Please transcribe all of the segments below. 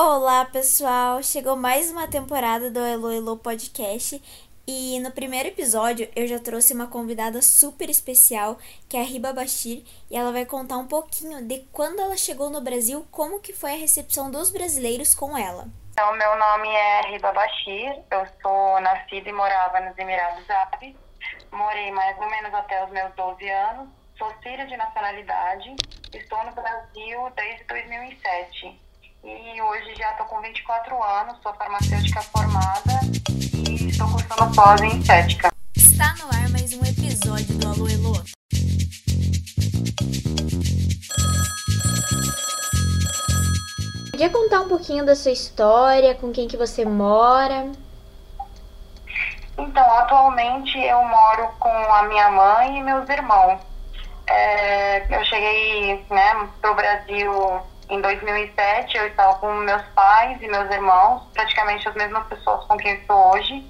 Olá, pessoal! Chegou mais uma temporada do Elo Elo Podcast. E no primeiro episódio eu já trouxe uma convidada super especial, que é a Riba Bashir, e ela vai contar um pouquinho de quando ela chegou no Brasil, como que foi a recepção dos brasileiros com ela. Então, meu nome é Riba Bashir, eu sou nascida e morava nos Emirados Árabes, morei mais ou menos até os meus 12 anos, sou síria de nacionalidade, estou no Brasil desde 2007 e hoje já estou com 24 anos, sou farmacêutica formada e estou cursando pós em estética. Está no ar mais um episódio do Alô Elô. Podia contar um pouquinho da sua história, com quem que você mora? Então, atualmente eu moro com a minha mãe e meus irmãos. É, eu cheguei né, para o Brasil em 2007, eu estava com meus pais e meus irmãos, praticamente as mesmas pessoas com quem estou hoje.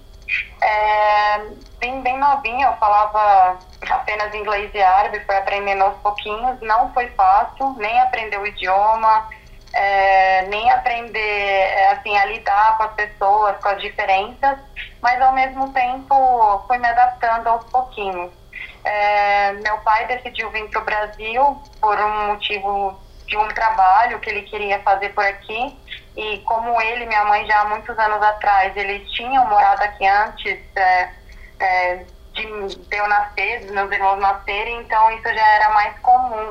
É, bem, bem novinha, eu falava apenas inglês e árabe, foi aprendendo aos pouquinhos. Não foi fácil, nem aprender o idioma, é, nem aprender é, assim, a lidar com as pessoas, com as diferenças, mas ao mesmo tempo fui me adaptando aos pouquinhos. É, meu pai decidiu vir para o Brasil por um motivo de um trabalho que ele queria fazer por aqui. E como ele minha mãe já há muitos anos atrás, eles tinham morado aqui antes é, é, de, de eu nascer, dos meus irmãos nascerem, então isso já era mais comum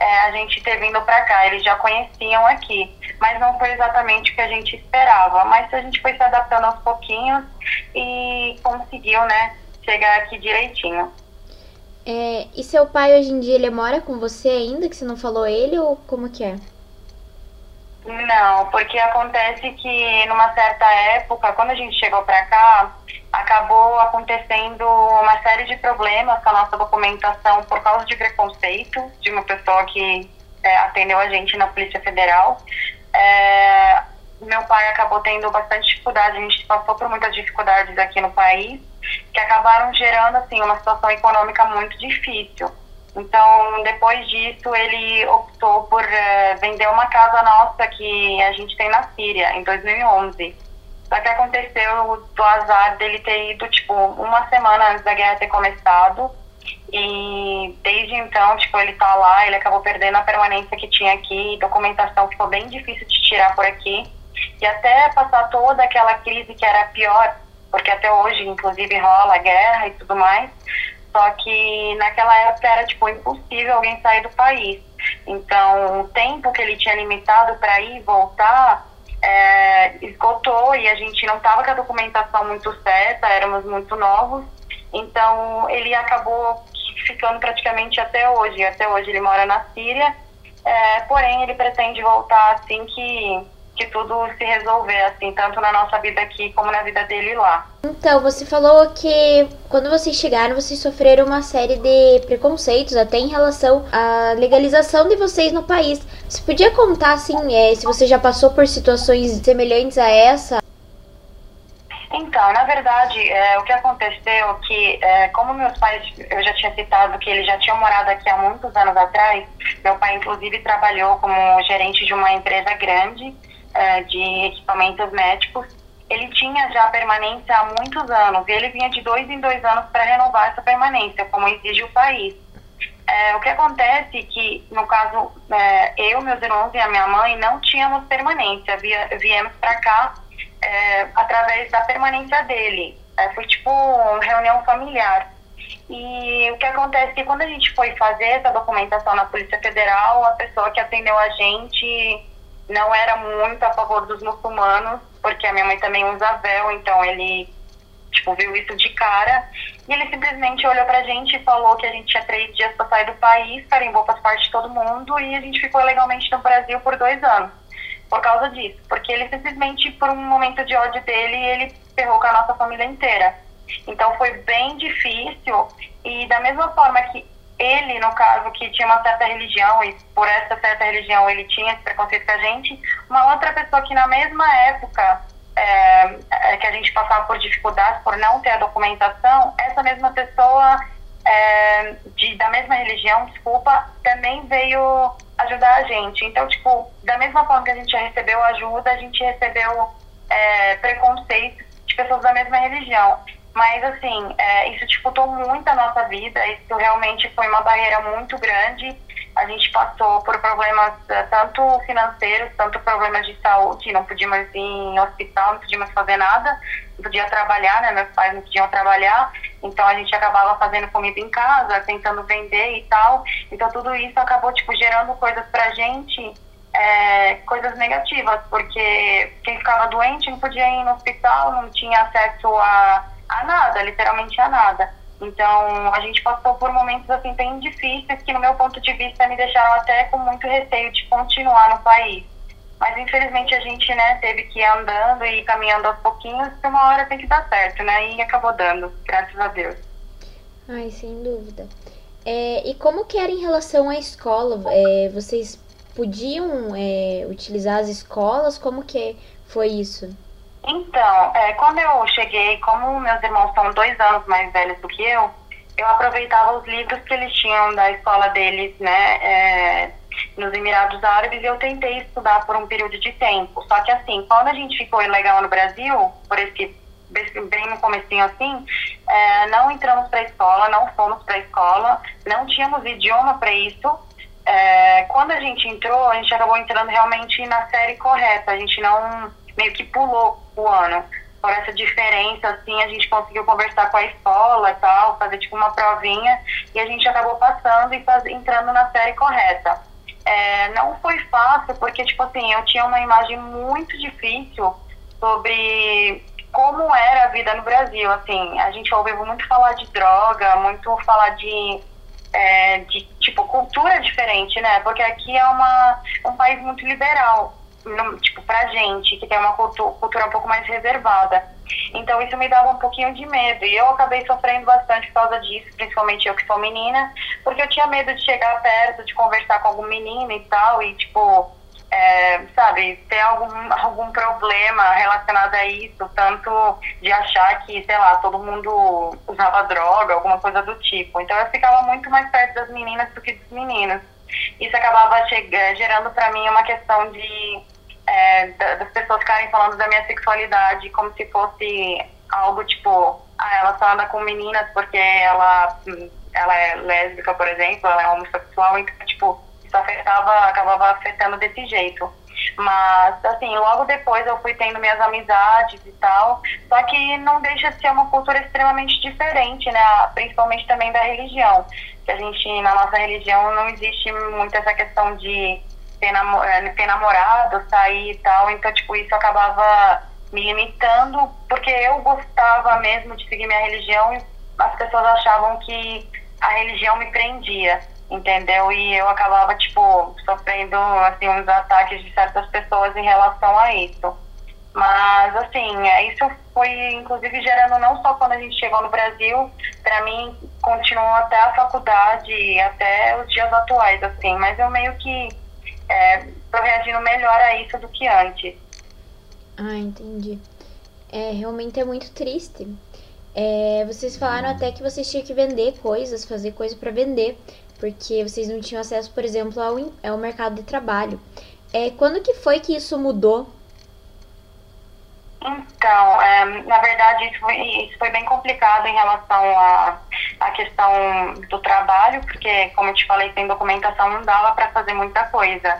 é, a gente ter vindo para cá. Eles já conheciam aqui, mas não foi exatamente o que a gente esperava. Mas a gente foi se adaptando aos pouquinhos e conseguiu, né, chegar aqui direitinho. É, e seu pai hoje em dia ele mora com você ainda, que você não falou ele, ou como que é? Não, porque acontece que numa certa época, quando a gente chegou para cá, acabou acontecendo uma série de problemas com a nossa documentação por causa de preconceito de uma pessoa que é, atendeu a gente na Polícia Federal. É, meu pai acabou tendo bastante dificuldade, a gente passou por muitas dificuldades aqui no país que acabaram gerando assim uma situação econômica muito difícil. Então, depois disso, ele optou por uh, vender uma casa nossa que a gente tem na Síria, em 2011. Só que aconteceu do azar dele ter ido, tipo, uma semana antes da guerra ter começado. E desde então, tipo, ele tá lá, ele acabou perdendo a permanência que tinha aqui, documentação ficou bem difícil de tirar por aqui. E até passar toda aquela crise que era pior, porque até hoje, inclusive, rola guerra e tudo mais. Só que naquela época era tipo impossível alguém sair do país. Então, o tempo que ele tinha limitado para ir e voltar é, esgotou e a gente não estava com a documentação muito certa, éramos muito novos. Então, ele acabou ficando praticamente até hoje. Até hoje ele mora na Síria, é, porém ele pretende voltar assim que que tudo se resolver, assim, tanto na nossa vida aqui como na vida dele lá. Então, você falou que quando vocês chegaram, vocês sofreram uma série de preconceitos, até em relação à legalização de vocês no país. Você podia contar, assim, é, se você já passou por situações semelhantes a essa? Então, na verdade, é, o que aconteceu é que, é, como meus pais, eu já tinha citado que eles já tinham morado aqui há muitos anos atrás, meu pai, inclusive, trabalhou como gerente de uma empresa grande, é, de equipamentos médicos, ele tinha já permanência há muitos anos e ele vinha de dois em dois anos para renovar essa permanência, como exige o país. É, o que acontece é que, no caso, é, eu, meus irmãos e a minha mãe não tínhamos permanência, via, viemos para cá é, através da permanência dele. É, foi tipo uma reunião familiar. E o que acontece é que quando a gente foi fazer essa documentação na Polícia Federal, a pessoa que atendeu a gente não era muito a favor dos muçulmanos, porque a minha mãe também usa véu, então ele tipo, viu isso de cara. E ele simplesmente olhou pra gente e falou que a gente tinha três dias pra sair do país, carimbou passaporte de todo mundo e a gente ficou legalmente no Brasil por dois anos. Por causa disso. Porque ele simplesmente, por um momento de ódio dele, ele ferrou com a nossa família inteira. Então foi bem difícil. E da mesma forma que ele, no caso, que tinha uma certa religião e por essa certa religião ele tinha esse preconceito com a gente, uma outra pessoa que na mesma época é, é, que a gente passava por dificuldades por não ter a documentação, essa mesma pessoa é, de, da mesma religião, desculpa, também veio ajudar a gente. Então, tipo, da mesma forma que a gente recebeu ajuda, a gente recebeu é, preconceito de pessoas da mesma religião. Mas, assim, é, isso dificultou muito a nossa vida, isso realmente foi uma barreira muito grande. A gente passou por problemas é, tanto financeiros, tanto problemas de saúde, não podíamos ir em hospital, não podíamos fazer nada, não podia trabalhar, né? Meus pais não podiam trabalhar, então a gente acabava fazendo comida em casa, tentando vender e tal. Então tudo isso acabou, tipo, gerando coisas pra gente é, coisas negativas, porque quem ficava doente não podia ir no hospital, não tinha acesso a a nada, literalmente a nada. Então, a gente passou por momentos assim bem difíceis que, no meu ponto de vista, me deixaram até com muito receio de continuar no país. Mas, infelizmente, a gente né, teve que ir andando e caminhando aos pouquinhos, porque uma hora tem que dar certo, né? E acabou dando, graças a Deus. Ai, sem dúvida. É, e como que era em relação à escola? É, vocês podiam é, utilizar as escolas? Como que foi isso? Então, é, quando eu cheguei, como meus irmãos são dois anos mais velhos do que eu, eu aproveitava os livros que eles tinham da escola deles, né, é, nos Emirados Árabes, e eu tentei estudar por um período de tempo. Só que assim, quando a gente ficou ilegal no Brasil, por esse bem no comecinho assim, é, não entramos para a escola, não fomos para a escola, não tínhamos idioma para isso. É, quando a gente entrou, a gente acabou entrando realmente na série correta. A gente não meio que pulou o ano. Por essa diferença, assim, a gente conseguiu conversar com a escola e tal, fazer tipo uma provinha, e a gente acabou passando e faz, entrando na série correta. É, não foi fácil, porque, tipo assim, eu tinha uma imagem muito difícil sobre como era a vida no Brasil. Assim, a gente ouve muito falar de droga, muito falar de, é, de tipo, cultura diferente, né? Porque aqui é uma, um país muito liberal no, tipo, pra gente, que tem uma cultura, cultura um pouco mais reservada. Então isso me dava um pouquinho de medo. E eu acabei sofrendo bastante por causa disso, principalmente eu que sou menina, porque eu tinha medo de chegar perto, de conversar com algum menino e tal, e tipo, é, sabe, ter algum, algum problema relacionado a isso, tanto de achar que, sei lá, todo mundo usava droga, alguma coisa do tipo. Então eu ficava muito mais perto das meninas do que dos meninos. Isso acabava gerando para mim uma questão de é, das pessoas ficarem falando da minha sexualidade como se fosse algo tipo, ah, ela só anda com meninas porque ela, ela é lésbica, por exemplo, ela é homossexual, então, tipo, isso afetava, acabava afetando desse jeito. Mas, assim, logo depois eu fui tendo minhas amizades e tal, só que não deixa de ser uma cultura extremamente diferente, né? Principalmente também da religião. Que a gente, na nossa religião, não existe muito essa questão de ter, namo é, ter namorado, sair e tal. Então, tipo, isso acabava me limitando, porque eu gostava mesmo de seguir minha religião e as pessoas achavam que a religião me prendia, entendeu? E eu acabava, tipo, sofrendo, assim, uns ataques de certas pessoas em relação a isso. Mas, assim, é, isso foi, inclusive, gerando não só quando a gente chegou no Brasil, para mim, continuou até a faculdade, até os dias atuais, assim. Mas eu meio que estou é, reagindo melhor a isso do que antes. Ah, entendi. É, realmente é muito triste. É, vocês falaram até que vocês tinham que vender coisas, fazer coisa para vender, porque vocês não tinham acesso, por exemplo, ao, ao mercado de trabalho. É, quando que foi que isso mudou? Então, é, na verdade, isso foi, isso foi, bem complicado em relação à, à questão do trabalho, porque, como eu te falei, sem documentação não dava para fazer muita coisa.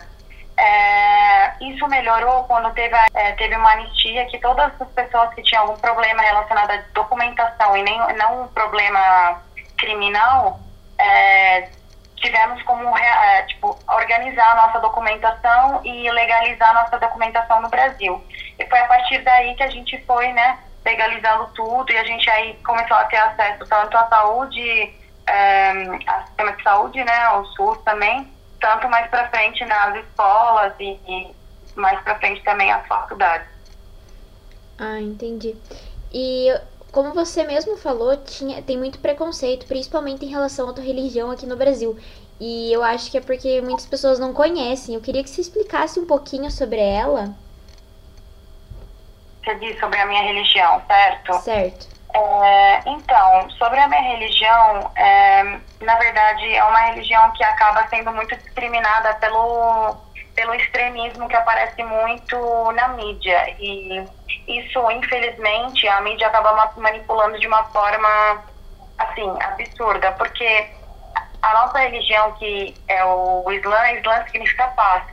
É, isso melhorou quando teve, é, teve uma anistia que todas as pessoas que tinham algum problema relacionado à documentação e nem, não um problema criminal, é, tivemos como é, tipo, organizar a nossa documentação e legalizar a nossa documentação no Brasil. E foi a partir daí que a gente foi, né, legalizando tudo e a gente aí começou a ter acesso tanto à saúde, é, ao sistema de saúde, né, ao SUS também, tanto mais para frente nas escolas e, e mais para frente também as faculdades. Ah, entendi. E como você mesmo falou, tinha, tem muito preconceito, principalmente em relação à tua religião aqui no Brasil. E eu acho que é porque muitas pessoas não conhecem. Eu queria que você explicasse um pouquinho sobre ela. Você disse sobre a minha religião, certo? Certo. É, então, sobre a minha religião, é, na verdade é uma religião que acaba sendo muito discriminada pelo, pelo extremismo que aparece muito na mídia. E isso, infelizmente, a mídia acaba manipulando de uma forma, assim, absurda, porque a nossa religião, que é o Islã, Islã significa paz.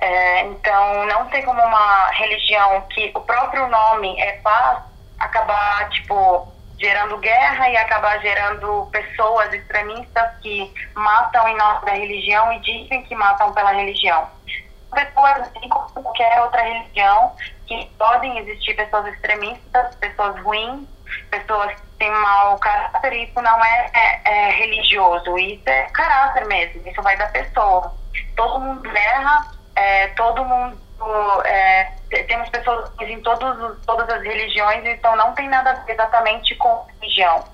É, então, não tem como uma religião que o próprio nome é paz acabar, tipo, gerando guerra e acabar gerando pessoas extremistas que matam em nome da religião e dizem que matam pela religião. Pessoas, assim como qualquer outra religião, que podem existir pessoas extremistas, pessoas ruins, pessoas que têm mau caráter, isso não é, é, é religioso, isso é caráter mesmo, isso vai da pessoa. Todo mundo erra, é, todo mundo é, temos pessoas em todos, todas as religiões, então não tem nada a ver exatamente com religião.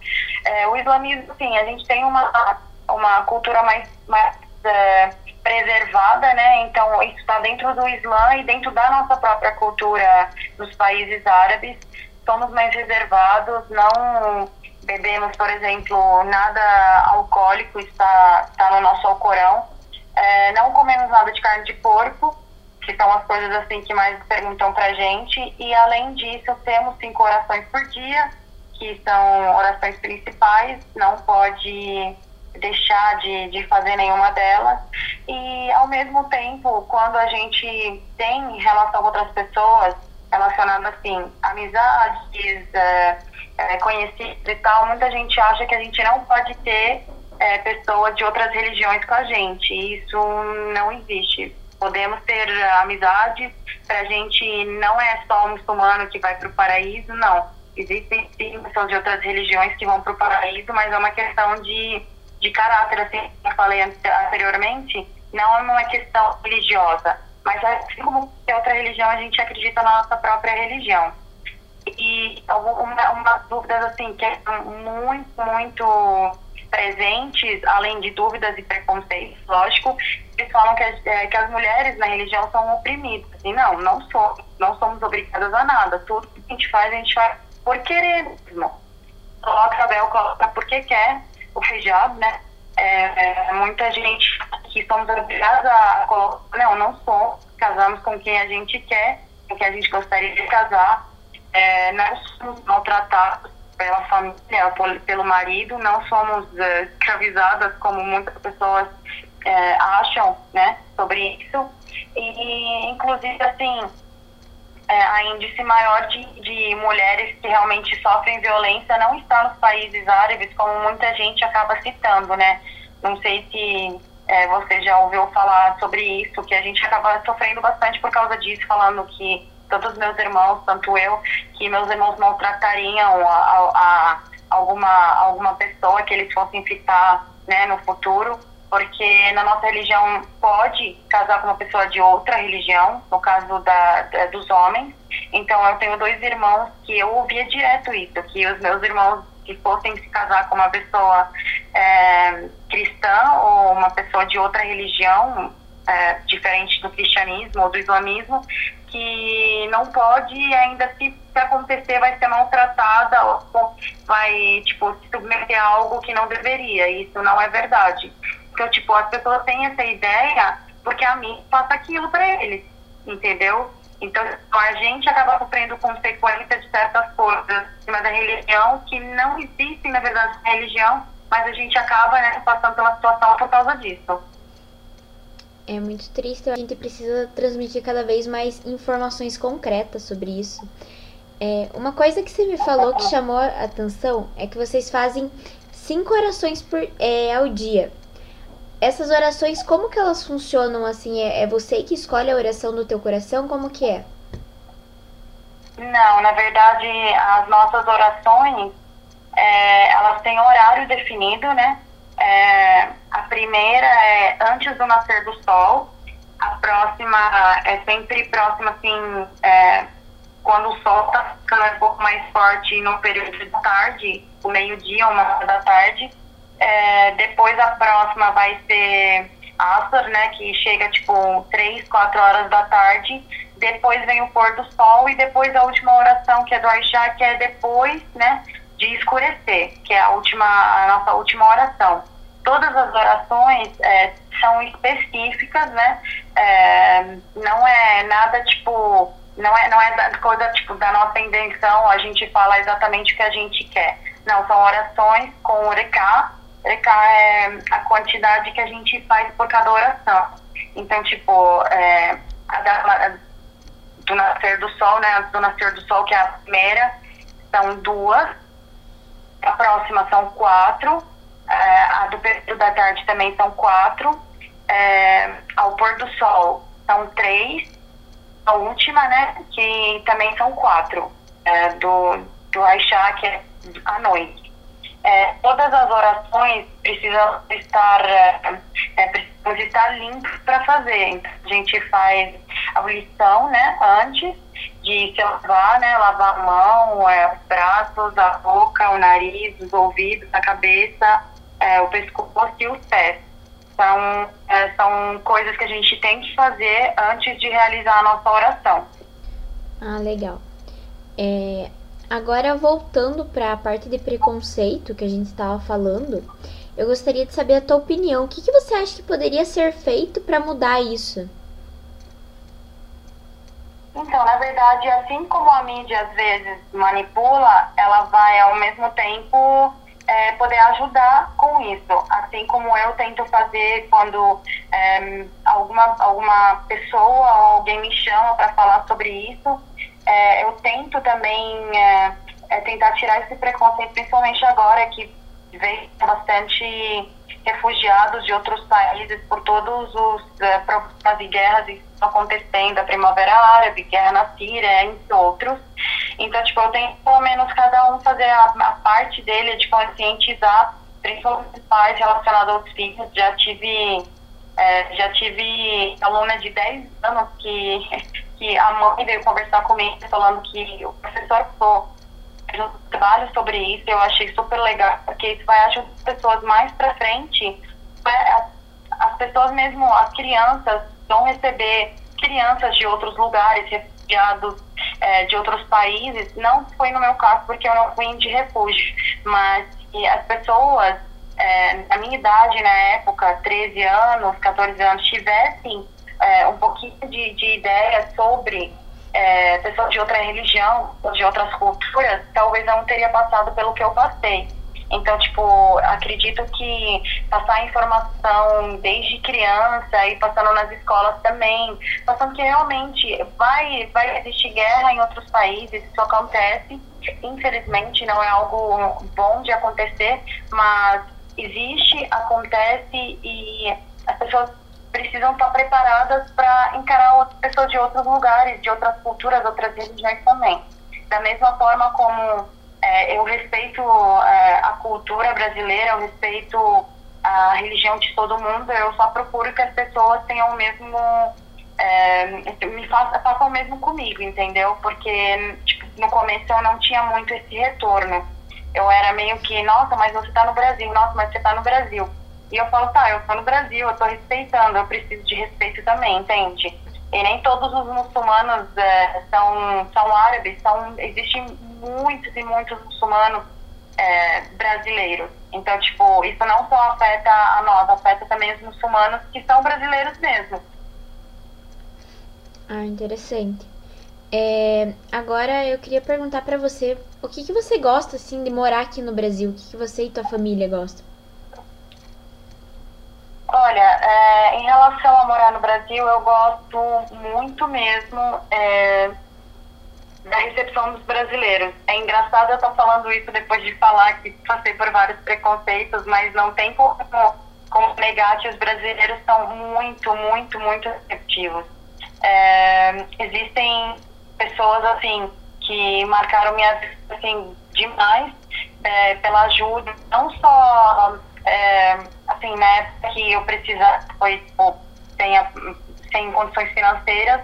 É, o islamismo, sim, a gente tem uma, uma cultura mais, mais é, preservada, né? Então isso está dentro do Islã e dentro da nossa própria cultura nos países árabes. Somos mais reservados, não bebemos, por exemplo, nada alcoólico, está, está no nosso Alcorão. É, não comemos nada de carne de porco que são as coisas assim que mais perguntam pra gente. E além disso, temos cinco orações por dia, que são orações principais, não pode deixar de, de fazer nenhuma delas. E ao mesmo tempo, quando a gente tem relação com outras pessoas, relacionadas assim, amizades, é, é, conhecidos e tal, muita gente acha que a gente não pode ter é, pessoas de outras religiões com a gente. Isso não existe podemos ter amizades, para a gente não é só o muçulmano que vai para o paraíso, não. Existem sim pessoas de outras religiões que vão para o paraíso, mas é uma questão de, de caráter, assim como eu falei anteriormente, não é uma questão religiosa, mas assim como qualquer outra religião, a gente acredita na nossa própria religião. E uma, uma dúvidas assim que é muito, muito presentes, além de dúvidas e preconceitos, lógico, eles falam que, é, que as mulheres na religião são oprimidas. E não, não somos, não somos obrigadas a nada. Tudo que a gente faz, a gente faz por querer mesmo. Coloca a coloca porque quer, o hijab, né? É, é, muita gente que somos obrigadas a colocar, não, não somos, casamos com quem a gente quer, com quem a gente gostaria de casar, é, não somos maltratados pela família, pelo marido, não somos uh, escravizadas como muitas pessoas uh, acham, né, sobre isso. E, inclusive, assim, é, a índice maior de, de mulheres que realmente sofrem violência não está nos países árabes, como muita gente acaba citando, né? Não sei se é, você já ouviu falar sobre isso, que a gente acaba sofrendo bastante por causa disso, falando que todos os meus irmãos, tanto eu, que meus irmãos maltratariam a, a, a alguma, alguma pessoa que eles fossem ficar né, no futuro, porque na nossa religião pode casar com uma pessoa de outra religião, no caso da, da, dos homens. Então eu tenho dois irmãos que eu ouvia direto isso, que os meus irmãos que fossem se casar com uma pessoa é, cristã ou uma pessoa de outra religião, é, diferente do cristianismo ou do islamismo, que não pode ainda se, se acontecer vai ser maltratada ou vai tipo se submeter a algo que não deveria isso não é verdade então tipo as pessoas têm essa ideia porque a mim passa aquilo para eles entendeu então a gente acaba sofrendo consequências de certas coisas cima da religião que não existem na verdade na religião mas a gente acaba né, passando pela situação por causa disso é muito triste. A gente precisa transmitir cada vez mais informações concretas sobre isso. É, uma coisa que você me falou que chamou a atenção é que vocês fazem cinco orações por, é, ao dia. Essas orações, como que elas funcionam assim? É, é você que escolhe a oração do teu coração? Como que é? Não, na verdade, as nossas orações, é, elas têm horário definido, né? É, a primeira é antes do nascer do sol, a próxima é sempre próxima, assim, é, quando o sol está ficando um pouco mais forte no período da tarde, o meio-dia, uma hora da tarde. É, depois a próxima vai ser Asar, né, que chega tipo 3, 4 horas da tarde. depois vem o pôr do sol e depois a última oração que é do Aishá, que é depois, né, de escurecer, que é a última, a nossa última oração. Todas as orações é, são específicas, né? É, não é nada tipo, não é, não é coisa tipo da nossa invenção, a gente fala exatamente o que a gente quer. Não, são orações com urecá. É a quantidade que a gente faz por cada oração. Então, tipo, é, a da, do nascer do sol, né? Do nascer do sol, que é a primeira, são duas. A próxima são quatro. É, a do período da tarde também são quatro. É, ao pôr do sol são três. A última, né? Que também são quatro. É, do, do Aishá, que é à noite. É, todas as orações precisam estar, é, é precisam estar limpas para fazer. Então, a gente faz a lição, né, antes de se lavar, né, lavar a mão, é, os braços, a boca, o nariz, os ouvidos, a cabeça, é, o pescoço e os pés. São, é, são coisas que a gente tem que fazer antes de realizar a nossa oração. Ah, legal. É, agora, voltando para a parte de preconceito que a gente estava falando, eu gostaria de saber a tua opinião. O que, que você acha que poderia ser feito para mudar isso? Então, na verdade, assim como a mídia às vezes manipula, ela vai ao mesmo tempo é, poder ajudar com isso. Assim como eu tento fazer quando é, alguma, alguma pessoa ou alguém me chama para falar sobre isso, é, eu tento também é, é, tentar tirar esse preconceito, principalmente agora que vem bastante refugiados de outros países por todos os uh, problemas e guerras que estão acontecendo, a Primavera Árabe, guerra na Síria, entre outros. Então, tipo, eu tenho pelo menos cada um fazer a, a parte dele de conscientizar, principalmente os pais relacionados aos filhos. Já tive, é, já tive aluna de 10 anos que, que a mãe veio conversar comigo falando que o professor falou um trabalho sobre isso, eu achei super legal, porque isso vai ajudar as pessoas mais para frente. As, as pessoas mesmo, as crianças, vão receber crianças de outros lugares, refugiados é, de outros países. Não foi no meu caso, porque eu não fui de refúgio, mas as pessoas, é, minha idade, na época, 13 anos, 14 anos, tivessem é, um pouquinho de, de ideia sobre é, pessoas de outra religião, de outras culturas, talvez não teria passado pelo que eu passei. Então, tipo, acredito que passar informação desde criança e passando nas escolas também, passando que realmente vai, vai existir guerra em outros países, isso acontece. Infelizmente, não é algo bom de acontecer, mas existe, acontece e as pessoas precisam estar preparadas para encarar pessoas de outros lugares, de outras culturas, outras religiões também. Da mesma forma como é, eu respeito é, a cultura brasileira, eu respeito a religião de todo mundo, eu só procuro que as pessoas tenham o mesmo. É, me façam, façam o mesmo comigo, entendeu? Porque tipo, no começo eu não tinha muito esse retorno. Eu era meio que, nossa, mas você está no Brasil, nossa, mas você está no Brasil e eu falo, tá, eu tô no Brasil, eu tô respeitando, eu preciso de respeito também, entende? E nem todos os muçulmanos é, são, são árabes, são, existem muitos e muitos muçulmanos é, brasileiros. Então, tipo, isso não só afeta a nós, afeta também os muçulmanos que são brasileiros mesmo. Ah, interessante. É, agora eu queria perguntar para você, o que, que você gosta, assim, de morar aqui no Brasil? O que, que você e tua família gostam? Olha, é, em relação a morar no Brasil, eu gosto muito mesmo é, da recepção dos brasileiros. É engraçado eu estar falando isso depois de falar que passei por vários preconceitos, mas não tem como, como negar que os brasileiros são muito, muito, muito receptivos. É, existem pessoas assim que marcaram minha vida assim, demais é, pela ajuda, não só é, assim, na época que eu precisava, foi tipo, sem, a, sem condições financeiras,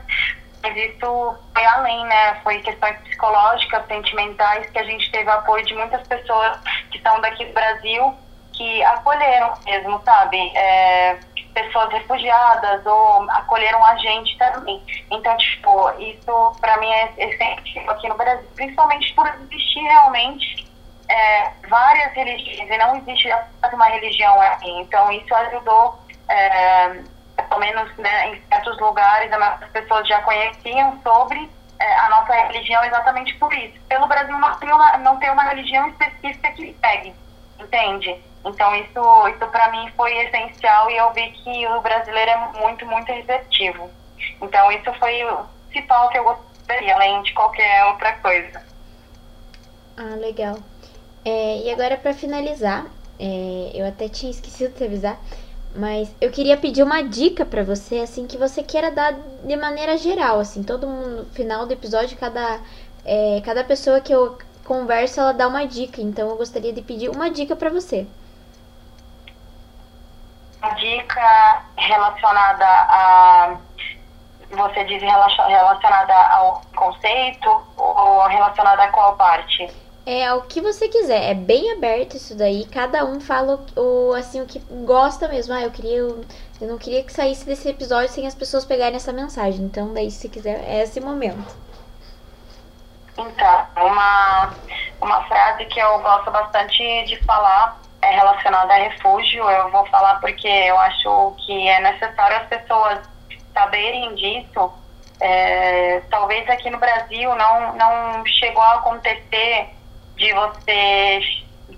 mas isso foi além, né? Foi questões psicológicas, sentimentais, que a gente teve apoio de muitas pessoas que são daqui do Brasil, que acolheram mesmo, sabe? É, pessoas refugiadas ou acolheram a gente também. Então, tipo, isso para mim é essencial aqui no Brasil, principalmente por existir realmente é, várias religiões e não existe uma religião aqui. Então, isso ajudou, é, pelo menos né, em certos lugares, as pessoas já conheciam sobre é, a nossa religião exatamente por isso. Pelo Brasil não tem uma, não tem uma religião específica que segue, entende? Então isso, isso para mim foi essencial e eu vi que o brasileiro é muito, muito receptivo. Então isso foi o principal que eu gostaria, além de qualquer outra coisa. Ah, legal. É, e agora para finalizar, é, eu até tinha esquecido de te avisar, mas eu queria pedir uma dica para você, assim, que você queira dar de maneira geral, assim, todo mundo, no final do episódio, cada, é, cada pessoa que eu converso, ela dá uma dica, então eu gostaria de pedir uma dica para você. Uma dica relacionada a, você diz relacionada ao conceito ou relacionada a qual parte? É o que você quiser, é bem aberto isso daí, cada um fala o, assim, o que gosta mesmo. Ah, eu queria. Eu não queria que saísse desse episódio sem as pessoas pegarem essa mensagem. Então, daí, se quiser, é esse momento. Então, uma, uma frase que eu gosto bastante de falar é relacionada a refúgio. Eu vou falar porque eu acho que é necessário as pessoas saberem disso. É, talvez aqui no Brasil não, não chegou a acontecer de você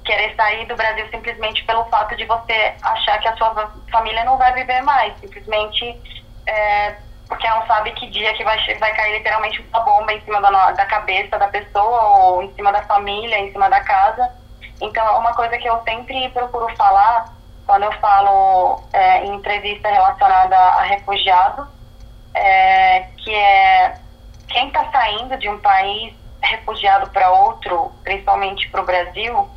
querer sair do Brasil simplesmente pelo fato de você achar que a sua família não vai viver mais, simplesmente é, porque não sabe que dia que vai, vai cair literalmente uma bomba em cima da, da cabeça da pessoa ou em cima da família, em cima da casa. Então, é uma coisa que eu sempre procuro falar quando eu falo é, em entrevista relacionada a refugiados, é, que é quem está saindo de um país refugiado para outro, principalmente para o Brasil,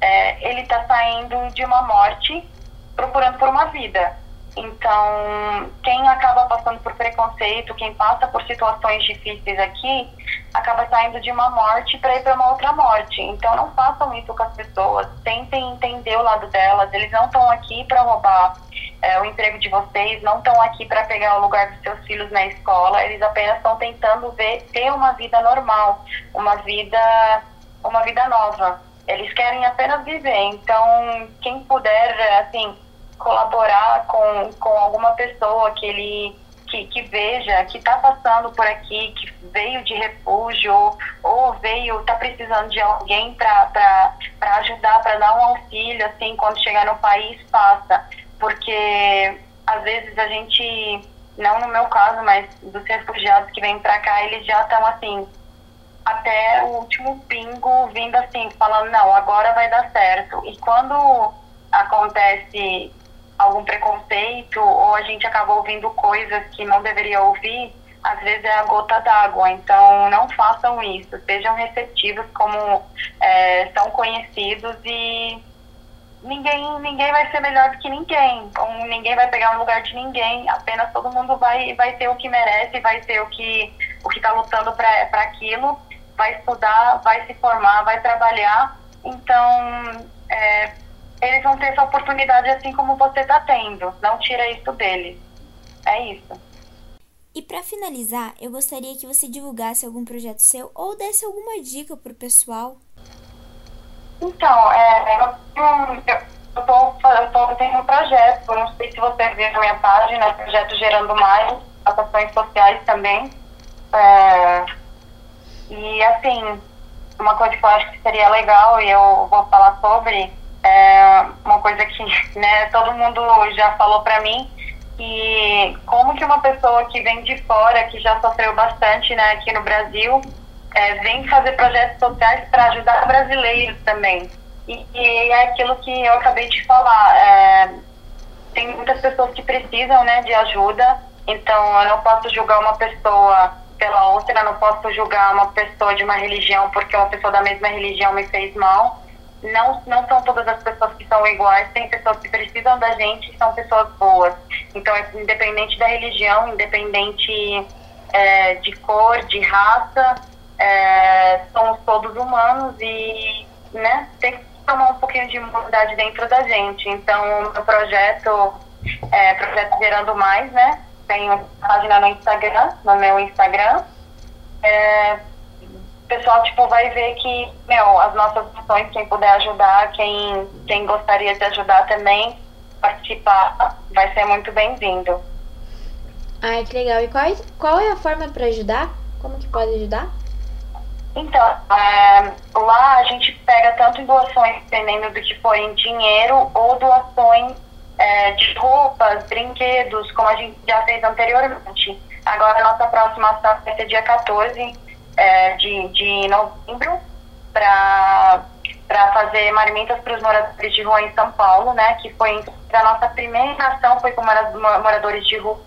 é, ele está saindo de uma morte procurando por uma vida. Então, quem acaba passando por preconceito, quem passa por situações difíceis aqui, acaba saindo de uma morte para ir para uma outra morte. Então, não façam isso com as pessoas. Tentem entender o lado delas. Eles não estão aqui para roubar é, o emprego de vocês, não estão aqui para pegar o lugar dos seus filhos na escola. Eles apenas estão tentando ver ter uma vida normal, uma vida, uma vida nova. Eles querem apenas viver. Então, quem puder, assim colaborar com, com alguma pessoa que ele que, que veja que está passando por aqui, que veio de refúgio ou, ou veio, está precisando de alguém para ajudar, para dar um auxílio, assim, quando chegar no país, faça. Porque às vezes a gente, não no meu caso, mas dos refugiados que vêm para cá, eles já estão assim, até o último pingo vindo assim, falando, não, agora vai dar certo. E quando acontece algum preconceito ou a gente acaba ouvindo coisas que não deveria ouvir, às vezes é a gota d'água. Então, não façam isso. Sejam receptivos como é, são conhecidos e ninguém, ninguém vai ser melhor do que ninguém. Então, ninguém vai pegar um lugar de ninguém. Apenas todo mundo vai, vai ter o que merece, vai ter o que o que está lutando para aquilo, vai estudar, vai se formar, vai trabalhar. Então, é, eles vão ter essa oportunidade assim como você está tendo. Não tira isso deles. É isso. E para finalizar, eu gostaria que você divulgasse algum projeto seu ou desse alguma dica pro pessoal. Então, é, eu, estou fazendo um projeto, não sei se você viu na minha página, projeto Gerando Mais, ações sociais também. É, e assim, uma coisa que eu acho que seria legal e eu vou falar sobre é uma coisa que né, todo mundo já falou para mim e como que uma pessoa que vem de fora, que já sofreu bastante né, aqui no Brasil, é, vem fazer projetos sociais para ajudar brasileiros também. E, e, é aquilo que eu acabei de falar. É, tem muitas pessoas que precisam né, de ajuda, então eu não posso julgar uma pessoa pela outra, não posso julgar uma pessoa de uma religião porque uma pessoa da mesma religião me fez mal não, não são todas as pessoas que são iguais, tem pessoas que precisam da gente e são pessoas boas. Então, é independente da religião, independente é, de cor, de raça, é, somos todos humanos e né, tem que tomar um pouquinho de imunidade dentro da gente. Então, o projeto é, Projeto Gerando Mais, né? Tenho página no Instagram, no meu Instagram. É, o pessoal, tipo, vai ver que, meu, as nossas ações, quem puder ajudar, quem, quem gostaria de ajudar também, participar, vai ser muito bem-vindo. Ai, que legal. E qual, qual é a forma para ajudar? Como que pode ajudar? Então, é, lá a gente pega tanto doações, dependendo do que for em dinheiro, ou doações é, de roupas, brinquedos, como a gente já fez anteriormente. Agora, a nossa próxima ação vai ser dia 14 é, de, de novembro, para fazer marmitas para os moradores de rua em São Paulo, né? Que foi a nossa primeira ação, foi com moradores de rua.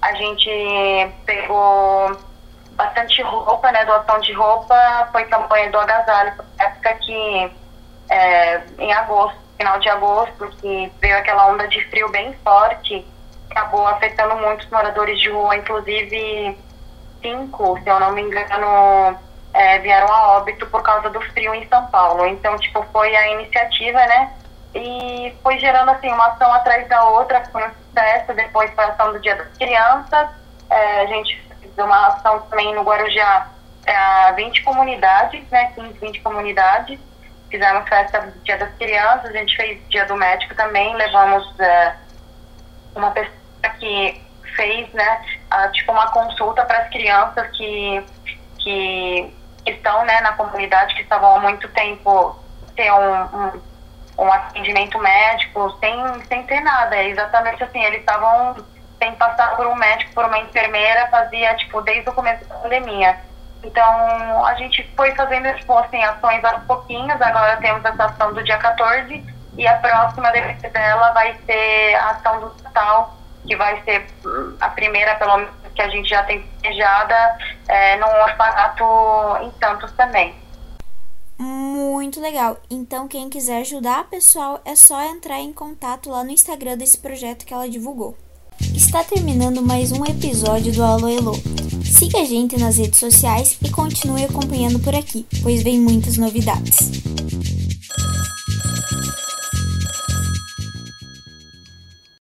A gente pegou bastante roupa, né? Doação de roupa, foi campanha do agasalho, época que é, em agosto, final de agosto, que veio aquela onda de frio bem forte, acabou afetando muitos moradores de rua, inclusive cinco, se eu não me engano, é, vieram a óbito por causa do frio em São Paulo. Então, tipo, foi a iniciativa, né? E foi gerando, assim, uma ação atrás da outra, foi um sucesso, depois foi a ação do Dia das Crianças, é, a gente uma ação também no Guarujá para 20 comunidades, né, 15, 20 comunidades. Fizemos festa Dia das Crianças, a gente fez Dia do Médico também, levamos uh, uma pessoa que fez, né, uh, tipo uma consulta para as crianças que, que estão, né, na comunidade, que estavam há muito tempo ter um, um, um atendimento médico sem, sem ter nada. É exatamente assim, eles estavam sem passar por um médico, por uma enfermeira, fazia, tipo, desde o começo da pandemia. Então, a gente foi fazendo, tipo, assim, ações aos pouquinhos, agora temos essa ação do dia 14, e a próxima dela vai ser a ação do Natal, que vai ser a primeira, pelo menos, que a gente já tem planejada, é, num orfanato em Santos também. Muito legal. Então, quem quiser ajudar, pessoal, é só entrar em contato lá no Instagram desse projeto que ela divulgou. Está terminando mais um episódio do Alô Elo. Siga a gente nas redes sociais e continue acompanhando por aqui, pois vem muitas novidades.